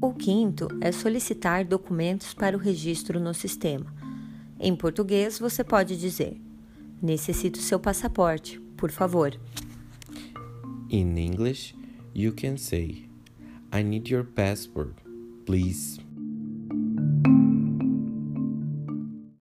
O quinto é solicitar documentos para o registro no sistema. Em português, você pode dizer: Necessito seu passaporte, por favor. In English, you can say, I need your passport, please.